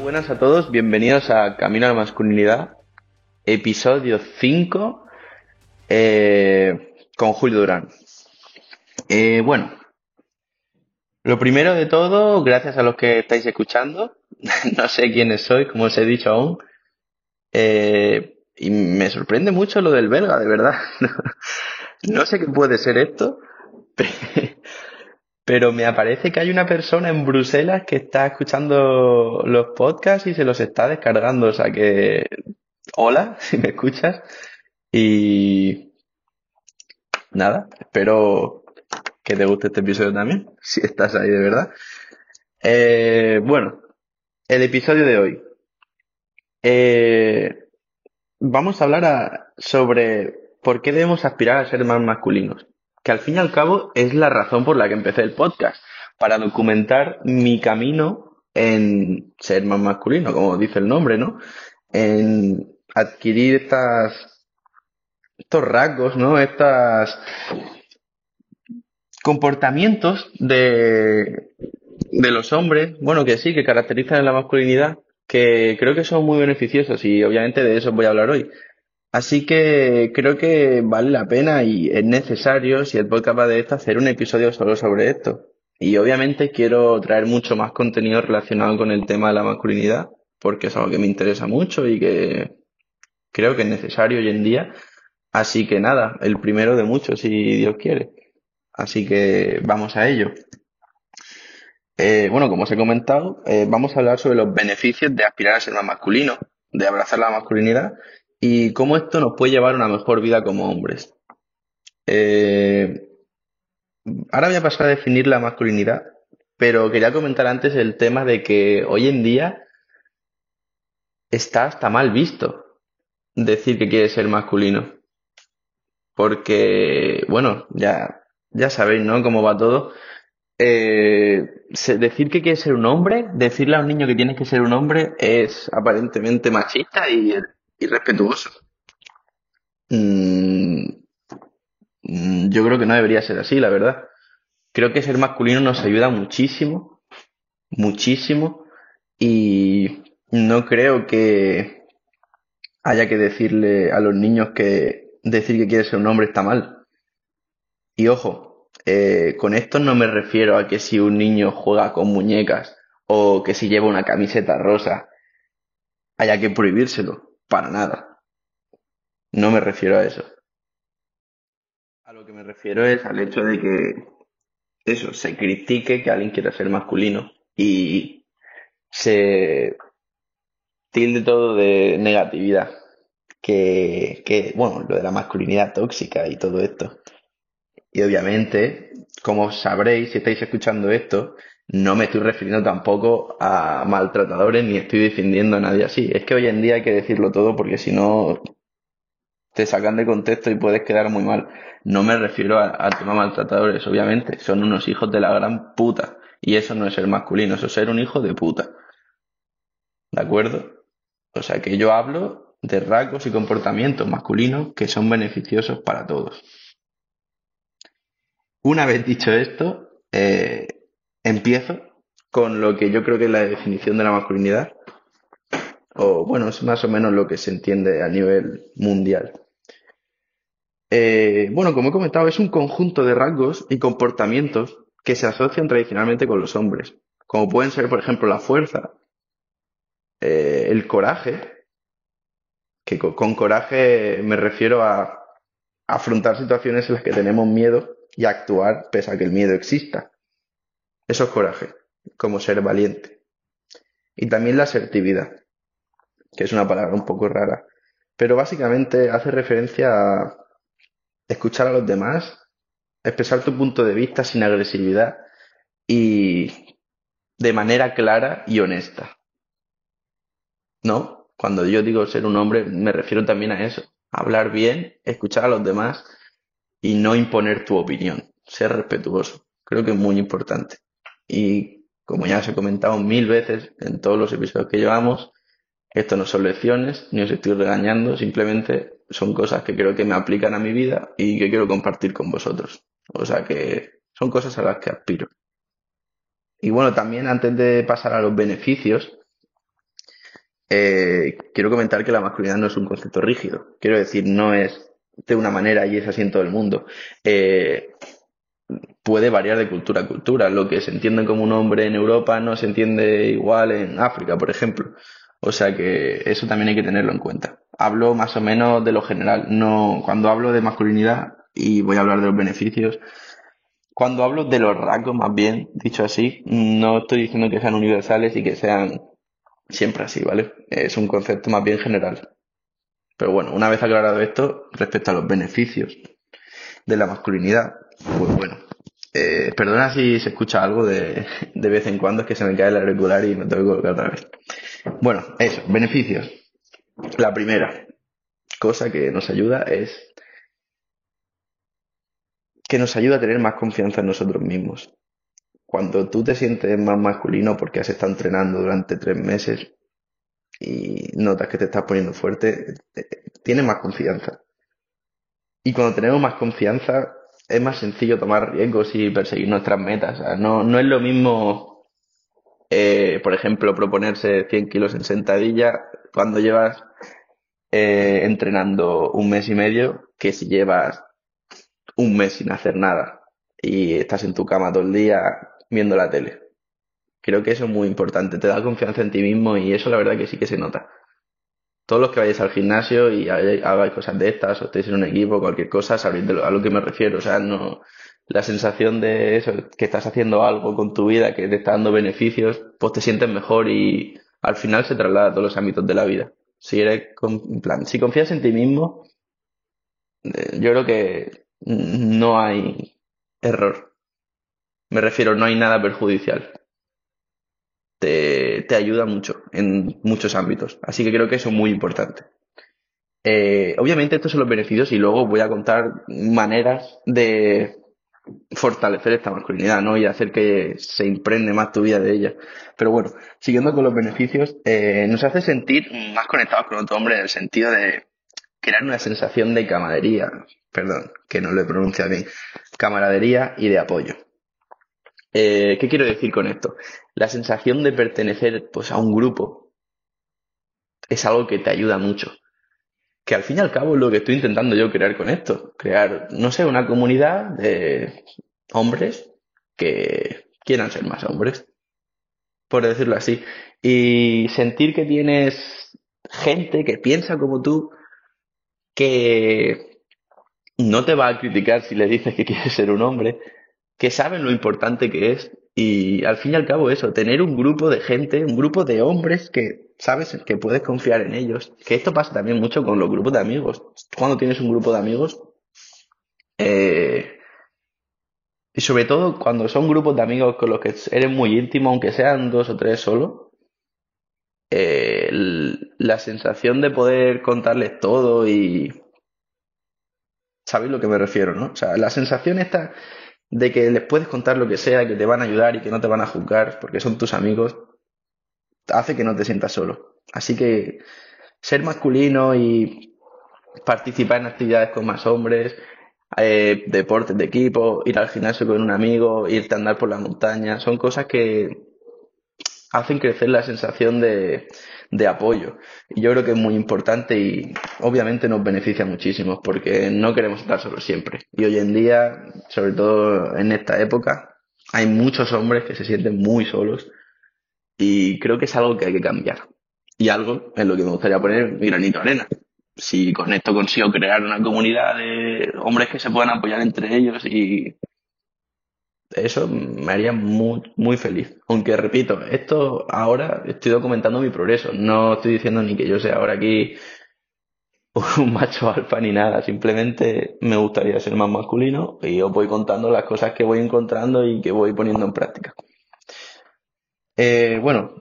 Buenas a todos, bienvenidos a Camino a la Masculinidad, episodio 5, eh, con Julio Durán. Eh, bueno, lo primero de todo, gracias a los que estáis escuchando, no sé quiénes sois, como os he dicho aún, eh, y me sorprende mucho lo del belga, de verdad. No sé qué puede ser esto, pero me aparece que hay una persona en Bruselas que está escuchando los podcasts y se los está descargando. O sea que, hola, si me escuchas. Y nada, espero que te guste este episodio también, si estás ahí de verdad. Eh, bueno, el episodio de hoy. Eh, vamos a hablar sobre por qué debemos aspirar a ser más masculinos. Que al fin y al cabo es la razón por la que empecé el podcast, para documentar mi camino en ser más masculino, como dice el nombre, ¿no? En adquirir estas, estos rasgos, ¿no? Estas comportamientos de, de los hombres, bueno, que sí, que caracterizan la masculinidad, que creo que son muy beneficiosos y obviamente de eso voy a hablar hoy. Así que creo que vale la pena y es necesario, si el podcast va de esto, hacer un episodio solo sobre esto. Y obviamente quiero traer mucho más contenido relacionado con el tema de la masculinidad, porque es algo que me interesa mucho y que creo que es necesario hoy en día. Así que nada, el primero de muchos, si Dios quiere. Así que vamos a ello. Eh, bueno, como os he comentado, eh, vamos a hablar sobre los beneficios de aspirar a ser más masculino, de abrazar la masculinidad y cómo esto nos puede llevar a una mejor vida como hombres. Eh, ahora voy a pasar a definir la masculinidad, pero quería comentar antes el tema de que hoy en día está hasta mal visto decir que quieres ser masculino, porque, bueno, ya, ya sabéis, ¿no? Cómo va todo. Eh, decir que quieres ser un hombre, decirle a un niño que tienes que ser un hombre es aparentemente machista y irrespetuoso. Mm, mm, yo creo que no debería ser así, la verdad. Creo que ser masculino nos ayuda muchísimo, muchísimo, y no creo que haya que decirle a los niños que decir que quieres ser un hombre está mal. Y ojo, eh, con esto no me refiero a que si un niño juega con muñecas o que si lleva una camiseta rosa haya que prohibírselo, para nada. No me refiero a eso. A lo que me refiero es al hecho de que eso, se critique que alguien quiera ser masculino y se tilde todo de negatividad. Que, que, bueno, lo de la masculinidad tóxica y todo esto. Y obviamente, como sabréis si estáis escuchando esto, no me estoy refiriendo tampoco a maltratadores ni estoy defendiendo a nadie así. Es que hoy en día hay que decirlo todo porque si no te sacan de contexto y puedes quedar muy mal. No me refiero a, a tema maltratadores, obviamente. Son unos hijos de la gran puta. Y eso no es ser masculino, eso es ser un hijo de puta. ¿De acuerdo? O sea que yo hablo de rasgos y comportamientos masculinos que son beneficiosos para todos. Una vez dicho esto, eh, empiezo con lo que yo creo que es la definición de la masculinidad, o bueno, es más o menos lo que se entiende a nivel mundial. Eh, bueno, como he comentado, es un conjunto de rasgos y comportamientos que se asocian tradicionalmente con los hombres, como pueden ser, por ejemplo, la fuerza, eh, el coraje, que co- con coraje me refiero a afrontar situaciones en las que tenemos miedo y actuar pese a que el miedo exista. Eso es coraje, como ser valiente. Y también la asertividad, que es una palabra un poco rara, pero básicamente hace referencia a escuchar a los demás, expresar tu punto de vista sin agresividad y de manera clara y honesta. ¿No? Cuando yo digo ser un hombre, me refiero también a eso. Hablar bien, escuchar a los demás y no imponer tu opinión. Ser respetuoso. Creo que es muy importante. Y como ya os he comentado mil veces en todos los episodios que llevamos, esto no son lecciones, ni os estoy regañando, simplemente son cosas que creo que me aplican a mi vida y que quiero compartir con vosotros. O sea que son cosas a las que aspiro. Y bueno, también antes de pasar a los beneficios, eh, quiero comentar que la masculinidad no es un concepto rígido. Quiero decir, no es de una manera y es así en todo el mundo. Eh, puede variar de cultura a cultura. Lo que se entiende como un hombre en Europa no se entiende igual en África, por ejemplo. O sea que eso también hay que tenerlo en cuenta. Hablo más o menos de lo general. No, cuando hablo de masculinidad y voy a hablar de los beneficios, cuando hablo de los rasgos, más bien, dicho así, no estoy diciendo que sean universales y que sean siempre así, ¿vale? Es un concepto más bien general. Pero bueno, una vez aclarado esto, respecto a los beneficios de la masculinidad, pues bueno, eh, perdona si se escucha algo de, de vez en cuando, es que se me cae el auricular y me tengo que colocar otra vez. Bueno, eso, beneficios. La primera cosa que nos ayuda es que nos ayuda a tener más confianza en nosotros mismos. Cuando tú te sientes más masculino porque has estado entrenando durante tres meses y notas que te estás poniendo fuerte, tienes más confianza. Y cuando tenemos más confianza, es más sencillo tomar riesgos y perseguir nuestras metas. no, no es lo mismo, eh, por ejemplo, proponerse 100 kilos en sentadilla cuando llevas eh, entrenando un mes y medio que si llevas un mes sin hacer nada y estás en tu cama todo el día viendo la tele. Creo que eso es muy importante, te da confianza en ti mismo y eso la verdad que sí que se nota. Todos los que vayáis al gimnasio y hagáis cosas de estas, o estéis en un equipo, cualquier cosa, sabéis a lo que me refiero. O sea, no, la sensación de eso, que estás haciendo algo con tu vida, que te está dando beneficios, pues te sientes mejor y al final se traslada a todos los ámbitos de la vida. Si eres, en plan, si confías en ti mismo, eh, yo creo que no hay error. Me refiero, no hay nada perjudicial. Te, te ayuda mucho en muchos ámbitos. Así que creo que eso es muy importante. Eh, obviamente estos son los beneficios y luego voy a contar maneras de fortalecer esta masculinidad, ¿no? Y hacer que se impregne más tu vida de ella. Pero bueno, siguiendo con los beneficios, eh, nos hace sentir más conectados con otro hombre en el sentido de crear una sensación de camaradería, perdón, que no lo he pronunciado bien, camaradería y de apoyo. Eh, ¿Qué quiero decir con esto? La sensación de pertenecer pues, a un grupo es algo que te ayuda mucho. Que al fin y al cabo es lo que estoy intentando yo crear con esto. Crear, no sé, una comunidad de hombres que quieran ser más hombres. Por decirlo así. Y sentir que tienes gente que piensa como tú, que no te va a criticar si le dices que quieres ser un hombre, que saben lo importante que es y al fin y al cabo eso, tener un grupo de gente, un grupo de hombres que sabes que puedes confiar en ellos. Que esto pasa también mucho con los grupos de amigos. Cuando tienes un grupo de amigos, eh, y sobre todo cuando son grupos de amigos con los que eres muy íntimo, aunque sean dos o tres solo, eh, la sensación de poder contarles todo y, ¿Sabéis lo que me refiero, no? O sea, la sensación esta de que les puedes contar lo que sea, que te van a ayudar y que no te van a juzgar porque son tus amigos, hace que no te sientas solo. Así que ser masculino y participar en actividades con más hombres, eh, deportes de equipo, ir al gimnasio con un amigo, irte a andar por la montaña, son cosas que hacen crecer la sensación de, de apoyo. Y yo creo que es muy importante y obviamente nos beneficia muchísimo porque no queremos estar solos siempre. Y hoy en día, sobre todo en esta época, hay muchos hombres que se sienten muy solos y creo que es algo que hay que cambiar. Y algo en lo que me gustaría poner mi granito de arena. Si con esto consigo crear una comunidad de hombres que se puedan apoyar entre ellos y eso me haría muy, muy feliz. Aunque repito, esto ahora estoy documentando mi progreso. No estoy diciendo ni que yo sea ahora aquí un macho alfa ni nada. Simplemente me gustaría ser más masculino y os voy contando las cosas que voy encontrando y que voy poniendo en práctica. Eh, bueno,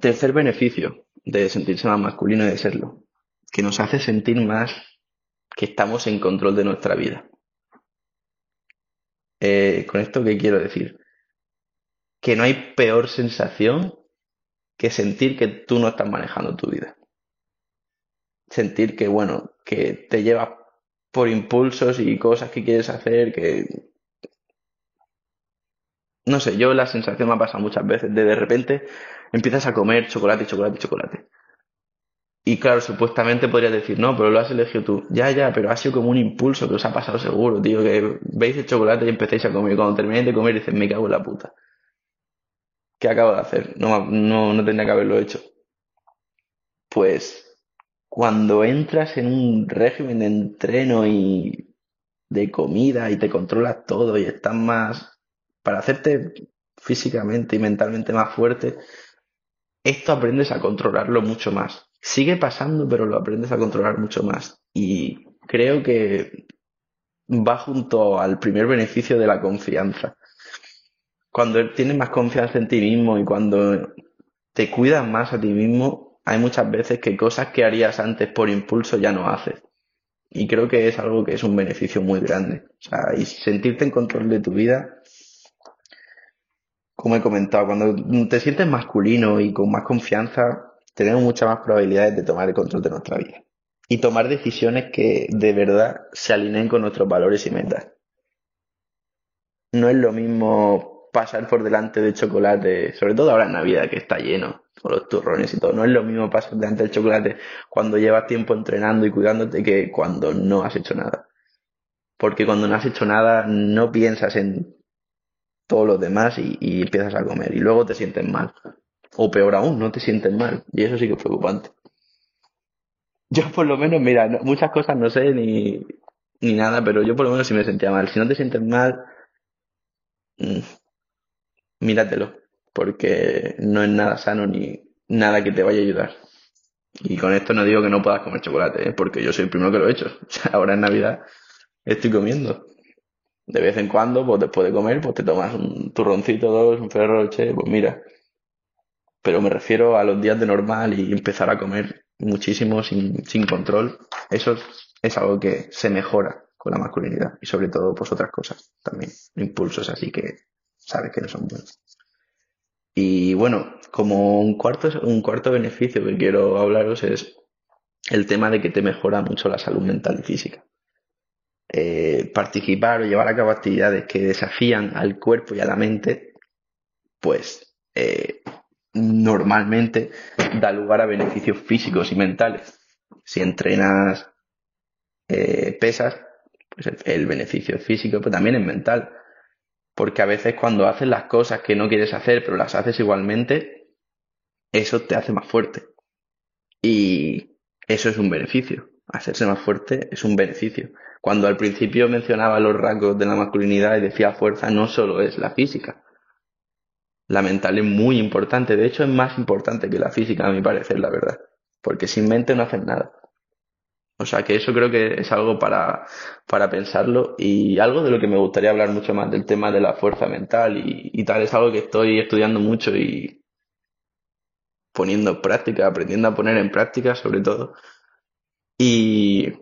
tercer beneficio de sentirse más masculino y de serlo, que nos hace sentir más que estamos en control de nuestra vida. Eh, ¿Con esto qué quiero decir? Que no hay peor sensación que sentir que tú no estás manejando tu vida. Sentir que, bueno, que te llevas por impulsos y cosas que quieres hacer, que... No sé, yo la sensación me ha pasado muchas veces de de repente empiezas a comer chocolate, chocolate, chocolate. Y claro, supuestamente podrías decir, no, pero lo has elegido tú. Ya, ya, pero ha sido como un impulso que os ha pasado seguro, tío, que veis el chocolate y empecéis a comer. Cuando termináis de comer dices, me cago en la puta. ¿Qué acabo de hacer? No, no, no tendría que haberlo hecho. Pues cuando entras en un régimen de entreno y de comida y te controlas todo y estás más para hacerte físicamente y mentalmente más fuerte, esto aprendes a controlarlo mucho más. Sigue pasando, pero lo aprendes a controlar mucho más. Y creo que va junto al primer beneficio de la confianza. Cuando tienes más confianza en ti mismo y cuando te cuidas más a ti mismo, hay muchas veces que cosas que harías antes por impulso ya no haces. Y creo que es algo que es un beneficio muy grande. O sea, y sentirte en control de tu vida, como he comentado, cuando te sientes masculino y con más confianza, tenemos muchas más probabilidades de tomar el control de nuestra vida. Y tomar decisiones que de verdad se alineen con nuestros valores y metas. No es lo mismo pasar por delante de chocolate, sobre todo ahora en Navidad, que está lleno, con los turrones y todo. No es lo mismo pasar delante del chocolate cuando llevas tiempo entrenando y cuidándote que cuando no has hecho nada. Porque cuando no has hecho nada no piensas en todos los demás y, empiezas a comer y luego te sientes mal. O peor aún, no te sientes mal. Y eso sí que es preocupante. Yo por lo menos, mira, muchas cosas no sé ni, ni nada, pero yo por lo menos sí me sentía mal. Si no te sientes mal, mmm, míratelo, porque no es nada sano ni nada que te vaya a ayudar. Y con esto no digo que no puedas comer chocolate, ¿eh? porque yo soy el primero que lo he hecho. ahora en Navidad estoy comiendo de vez en cuando, pues después de comer, pues te tomas un turroncito, dos, un ferro roche, pues mira. Pero me refiero a los días de normal y empezar a comer muchísimo sin, sin control. Eso es algo que se mejora con la masculinidad y sobre todo pues otras cosas también, impulsos así que sabes que no son buenos. Y bueno, como un cuarto, un cuarto beneficio que quiero hablaros es el tema de que te mejora mucho la salud mental y física. Eh, participar o llevar a cabo actividades que desafían al cuerpo y a la mente, pues eh, normalmente da lugar a beneficios físicos y mentales. Si entrenas eh, pesas, pues el, beneficio es físico, pero también es mental. Porque a veces cuando haces las cosas que no quieres hacer, pero las haces igualmente, eso te hace más fuerte. Y eso es un beneficio. Hacerse más fuerte es un beneficio. Cuando al principio mencionaba los rasgos de la masculinidad y decía fuerza, no solo es la física. La mental es muy importante. De hecho, es más importante que la física, a mi parecer, la verdad. Porque sin mente no haces nada. O sea que eso creo que es algo para, para pensarlo y algo de lo que me gustaría hablar mucho más del tema de la fuerza mental y, tal. Es algo que estoy estudiando mucho y poniendo en práctica, aprendiendo a poner en práctica sobre todo. Y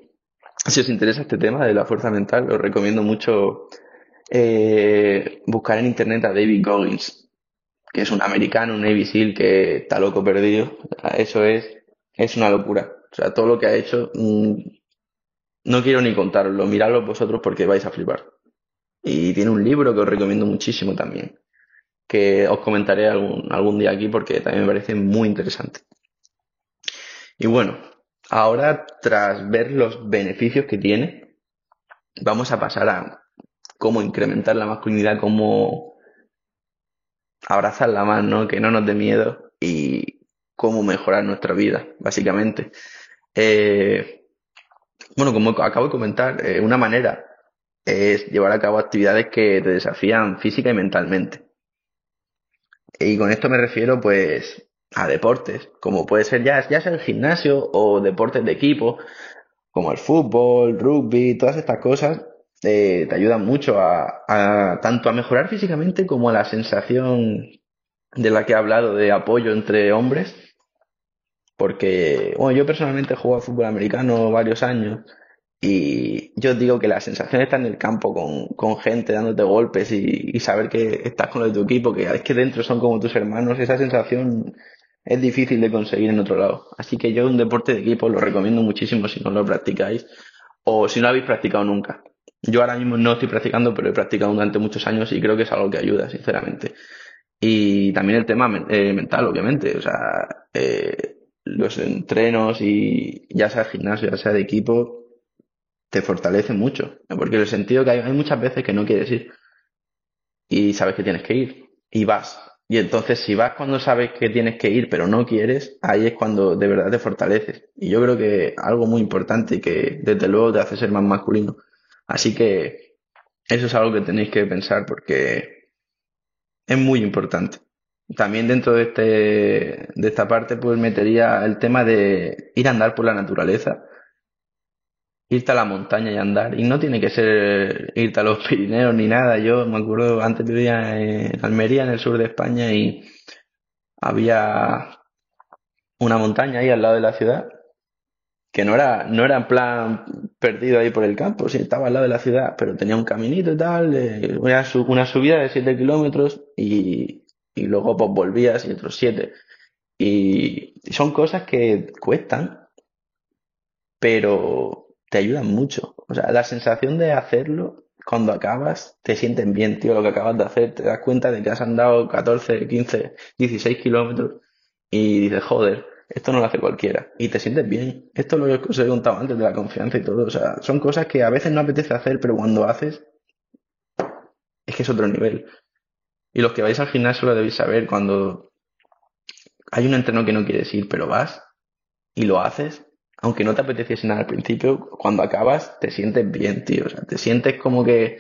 si os interesa este tema de la fuerza mental, os recomiendo mucho eh, buscar en internet a David Goggins, que es un americano, un Navy SEAL que está loco perdido. Eso es, es una locura. O sea, todo lo que ha hecho, mm, no quiero ni contarlo, miradlo vosotros porque vais a flipar. Y tiene un libro que os recomiendo muchísimo también, que os comentaré algún, algún día aquí porque también me parece muy interesante. Y bueno, Ahora, tras ver los beneficios que tiene, vamos a pasar a cómo incrementar la masculinidad, cómo abrazarla más, ¿no? Que no nos dé miedo y cómo mejorar nuestra vida, básicamente. Eh, bueno, como acabo de comentar, eh, una manera es llevar a cabo actividades que te desafían física y mentalmente. Y con esto me refiero, pues, a deportes, como puede ser ya, ya sea el gimnasio o deportes de equipo, como el fútbol, rugby, todas estas cosas, eh, te ayudan mucho a, tanto a mejorar físicamente como a la sensación de la que he hablado de apoyo entre hombres. Porque, bueno, yo personalmente he jugado fútbol americano varios años y yo digo que la sensación estar en el campo con, gente dándote golpes y, y, saber que estás con los de tu equipo, que es que dentro son como tus hermanos, esa sensación es difícil de conseguir en otro lado. Así que yo un deporte de equipo lo recomiendo muchísimo si no lo practicáis o si no lo habéis practicado nunca. Yo ahora mismo no estoy practicando, pero he practicado durante muchos años y creo que es algo que ayuda, sinceramente. Y también el tema eh, mental, obviamente. O sea, eh, los entrenos y ya sea gimnasio, ya sea de equipo, te fortalece mucho. Porque en el sentido que hay, hay muchas veces que no quieres ir y sabes que tienes que ir y vas. Y entonces si vas cuando sabes que tienes que ir pero no quieres, ahí es cuando de verdad te fortaleces. Y yo creo que algo muy importante y que desde luego te hace ser más masculino. Así que eso es algo que tenéis que pensar porque es muy importante. También dentro de, este, de esta parte pues metería el tema de ir a andar por la naturaleza, irte a la montaña y andar. Y no tiene que ser irte a los Pirineos ni nada. Yo me acuerdo, antes vivía en Almería, en el sur de España, y había una montaña ahí al lado de la ciudad, que no era, no era en plan perdido ahí por el campo, sí, estaba al lado de la ciudad, pero tenía un caminito y tal, una, subida de 7 kilómetros y, y luego pues volvías y otros 7. Y son cosas que cuestan, pero te ayudan mucho. O sea, la sensación de hacerlo, cuando acabas, te sientes bien, tío, lo que acabas de hacer, te das cuenta de que has andado 14, 15, 16 kilómetros y dices, joder, esto no lo hace cualquiera. Y te sientes bien. Esto es lo que os he contado antes de la confianza y todo. O sea, son cosas que a veces no apetece hacer, pero cuando haces, es que es otro nivel. Y los que vais al gimnasio lo debéis saber cuando hay un entreno que no quieres ir, pero vas y lo haces, aunque no te apeteciese nada al principio, cuando acabas te sientes bien, tío. O sea, te sientes como que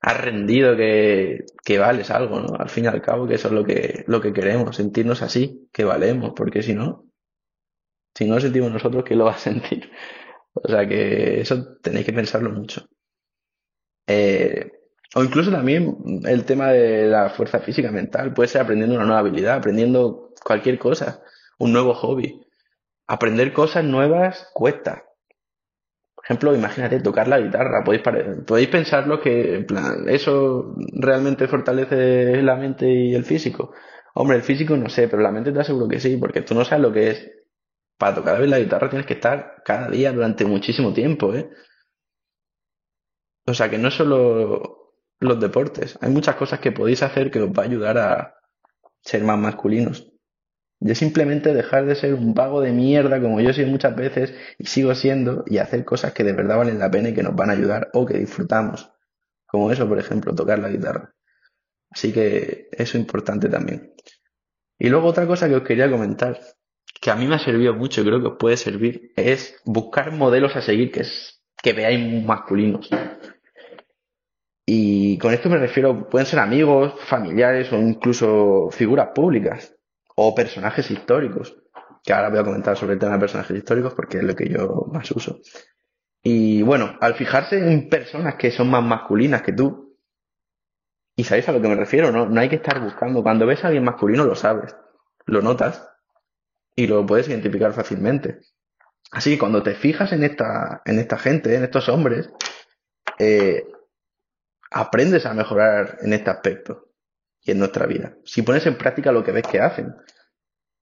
has rendido, que, que vales algo, ¿no? Al fin y al cabo, que eso es lo que, lo que queremos, sentirnos así, que valemos, porque si no, si no lo sentimos nosotros, ¿quién lo va a sentir? O sea que eso tenéis que pensarlo mucho. Eh, o incluso también el tema de la fuerza física mental. Puede ser aprendiendo una nueva habilidad, aprendiendo cualquier cosa, un nuevo hobby. Aprender cosas nuevas cuesta. Por ejemplo, imagínate tocar la guitarra. Podéis, podéis pensarlo que, en plan, eso realmente fortalece la mente y el físico. Hombre, el físico no sé, pero la mente te aseguro que sí, porque tú no sabes lo que es. Para tocar la guitarra tienes que estar cada día durante muchísimo tiempo, ¿eh? O sea que no solo los deportes. Hay muchas cosas que podéis hacer que os va a ayudar a ser más masculinos. De simplemente dejar de ser un vago de mierda como yo soy muchas veces y sigo siendo y hacer cosas que de verdad valen la pena y que nos van a ayudar o que disfrutamos. Como eso, por ejemplo, tocar la guitarra. Así que eso es importante también. Y luego otra cosa que os quería comentar, que a mí me ha servido mucho y creo que os puede servir, es buscar modelos a seguir que, es, que veáis masculinos. Y con esto me refiero, pueden ser amigos, familiares o incluso figuras públicas o personajes históricos, que ahora voy a comentar sobre el tema de personajes históricos porque es lo que yo más uso. Y bueno, al fijarse en personas que son más masculinas que tú, y sabéis a lo que me refiero, ¿no? No hay que estar buscando. Cuando ves a alguien masculino lo sabes, lo notas y lo puedes identificar fácilmente. Así que cuando te fijas en esta, en esta gente, en estos hombres, eh, aprendes a mejorar en este aspecto y en nuestra vida. Si pones en práctica lo que ves que hacen,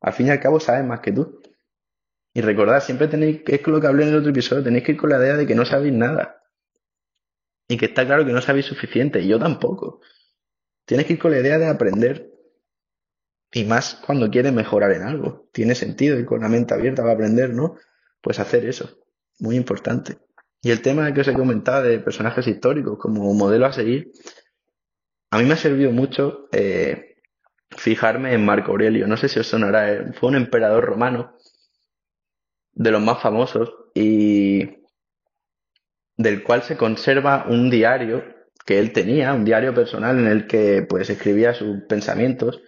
al fin y al cabo sabes más que tú. Y recordad, siempre tenéis, es lo que hablé en el otro episodio, tenéis que ir con la idea de que no sabéis nada. Y que está claro que no sabéis suficiente, y yo tampoco. Tienes que ir con la idea de aprender. Y más cuando quieres mejorar en algo. Tiene sentido ir con la mente abierta para aprender, ¿no? Pues hacer eso. Muy importante. Y el tema que os he comentado de personajes históricos como modelo a seguir, a mí me ha servido mucho eh, fijarme en Marco Aurelio. No sé si os sonará, eh, fue un emperador romano de los más famosos y del cual se conserva un diario que él tenía, un diario personal en el que pues escribía sus pensamientos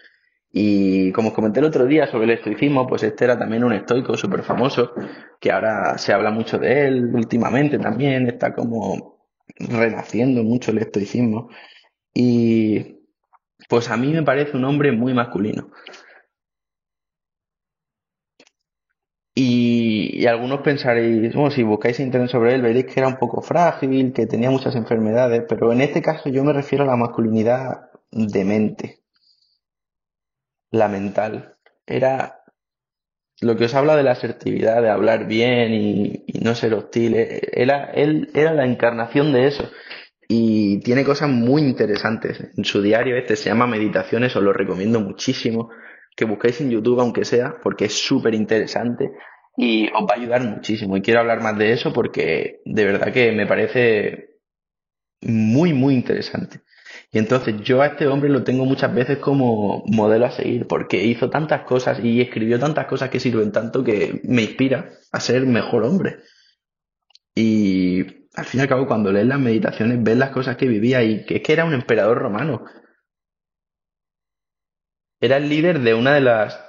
y como os comenté el otro día sobre el estoicismo, pues este era también un estoico súper famoso, que ahora se habla mucho de él últimamente también, está como renaciendo mucho el estoicismo. Y pues a mí me parece un hombre muy masculino. Y, algunos pensaréis, bueno, si buscáis internet sobre él, veréis que era un poco frágil, que tenía muchas enfermedades, pero en este caso yo me refiero a la masculinidad de mente, la mental. Era lo que os habla de la asertividad, de hablar bien y, y no ser hostil. Era, él era la encarnación de eso y tiene cosas muy interesantes. En su diario este se llama Meditaciones, os lo recomiendo muchísimo que busquéis en YouTube, aunque sea, porque es súper interesante y os va a ayudar muchísimo. Y quiero hablar más de eso porque de verdad que me parece muy, muy interesante. Y entonces yo a este hombre lo tengo muchas veces como modelo a seguir, porque hizo tantas cosas y escribió tantas cosas que sirven tanto que me inspira a ser mejor hombre. Y al fin y al cabo, cuando lees las meditaciones, ves las cosas que vivía y que es que era un emperador romano. Era el líder de una de las...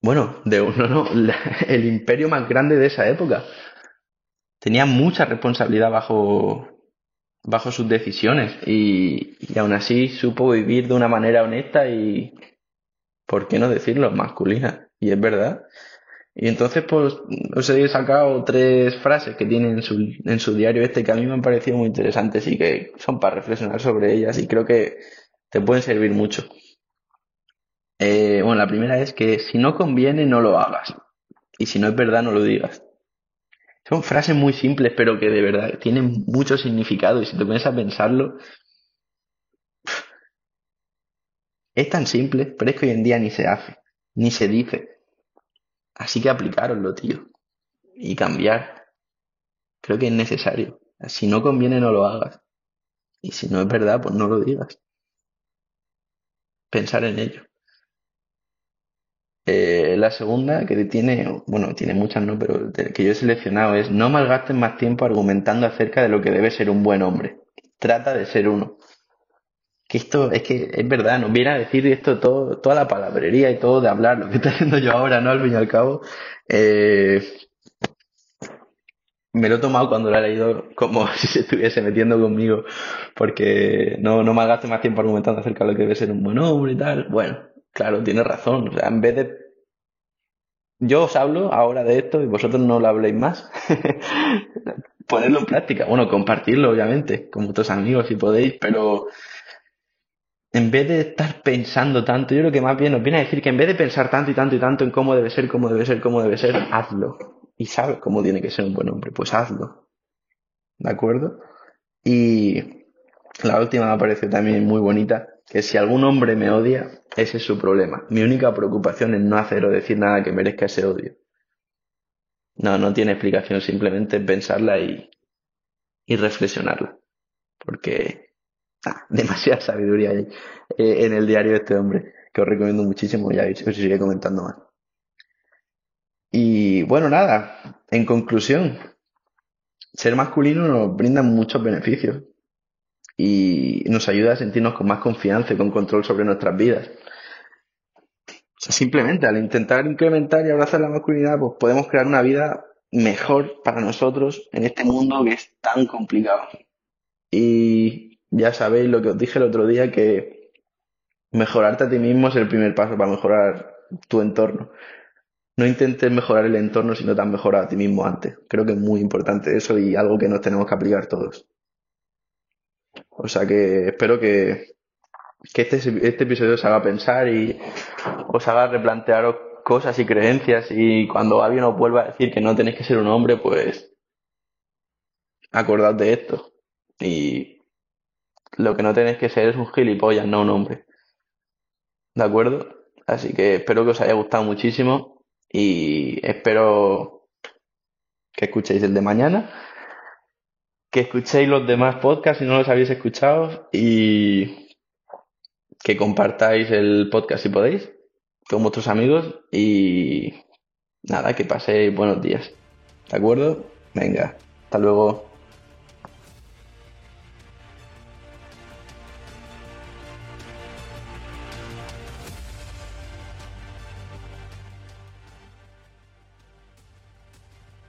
Bueno, de uno, no, el imperio más grande de esa época. Tenía mucha responsabilidad bajo, bajo sus decisiones y, y aún así supo vivir de una manera honesta y, ¿por qué no decirlo?, masculina. Y es verdad. Y entonces, pues, os he sacado tres frases que tiene en su, en su diario este que a mí me han parecido muy interesantes y que son para reflexionar sobre ellas y creo que te pueden servir mucho. Eh, bueno, la primera es que si no conviene, no lo hagas. Y si no es verdad, no lo digas. Son frases muy simples, pero que de verdad tienen mucho significado. Y si te pones a pensarlo, es tan simple, pero es que hoy en día ni se hace, ni se dice. Así que aplicaroslo, tío. Y cambiar. Creo que es necesario. Si no conviene, no lo hagas. Y si no es verdad, pues no lo digas. Pensar en ello. Eh, la segunda, que tiene, bueno, tiene muchas, ¿no? Pero que yo he seleccionado es no malgastes más tiempo argumentando acerca de lo que debe ser un buen hombre. Trata de ser uno. Que esto, es que es verdad, no viene a decir esto todo, toda la palabrería y todo de hablar, lo que estoy haciendo yo ahora, ¿no? Al fin y al cabo. Eh, me lo he tomado cuando lo he leído como si se estuviese metiendo conmigo, porque no, no malgastes más tiempo argumentando acerca de lo que debe ser un buen hombre y tal. Bueno, Claro, tiene razón. O sea, en vez de. Yo os hablo ahora de esto y vosotros no lo habléis más. Ponerlo en práctica. Bueno, compartirlo, obviamente, con vuestros amigos si podéis, pero en vez de estar pensando tanto, yo creo que más bien nos viene a decir que en vez de pensar tanto y tanto y tanto en cómo debe ser, cómo debe ser, cómo debe ser, hazlo. Y sabes cómo tiene que ser un buen hombre, pues hazlo. ¿De acuerdo? Y la última me parece también muy bonita, que si algún hombre me odia, ese es su problema. Mi única preocupación es no hacer o decir nada que merezca ese odio. No, no tiene explicación, simplemente pensarla y, y reflexionarla. Porque ah, demasiada sabiduría hay eh, en el diario de este hombre, que os recomiendo muchísimo, ya os iré comentando más. Y bueno, nada, en conclusión, ser masculino nos brinda muchos beneficios y nos ayuda a sentirnos con más confianza y con control sobre nuestras vidas. O sea, simplemente al intentar incrementar y abrazar la masculinidad, pues podemos crear una vida mejor para nosotros en este mundo que es tan complicado. Y ya sabéis lo que os dije el otro día, que mejorarte a ti mismo es el primer paso para mejorar tu entorno. No intentes mejorar el entorno si no te mejorado a ti mismo antes. Creo que es muy importante eso y algo que nos tenemos que aplicar todos. O sea que espero que, este, este episodio os haga pensar y os haga replantearos cosas y creencias y cuando alguien os vuelva a decir que no tenéis que ser un hombre, pues acordad de esto. Y lo que no tenéis que ser es un gilipollas, no un hombre. ¿De acuerdo? Así que espero que os haya gustado muchísimo y espero que escuchéis el de mañana que escuchéis los demás podcasts si no los habéis escuchado y que compartáis el podcast si podéis con vuestros amigos y nada, que paséis buenos días. ¿De acuerdo? Venga, hasta luego.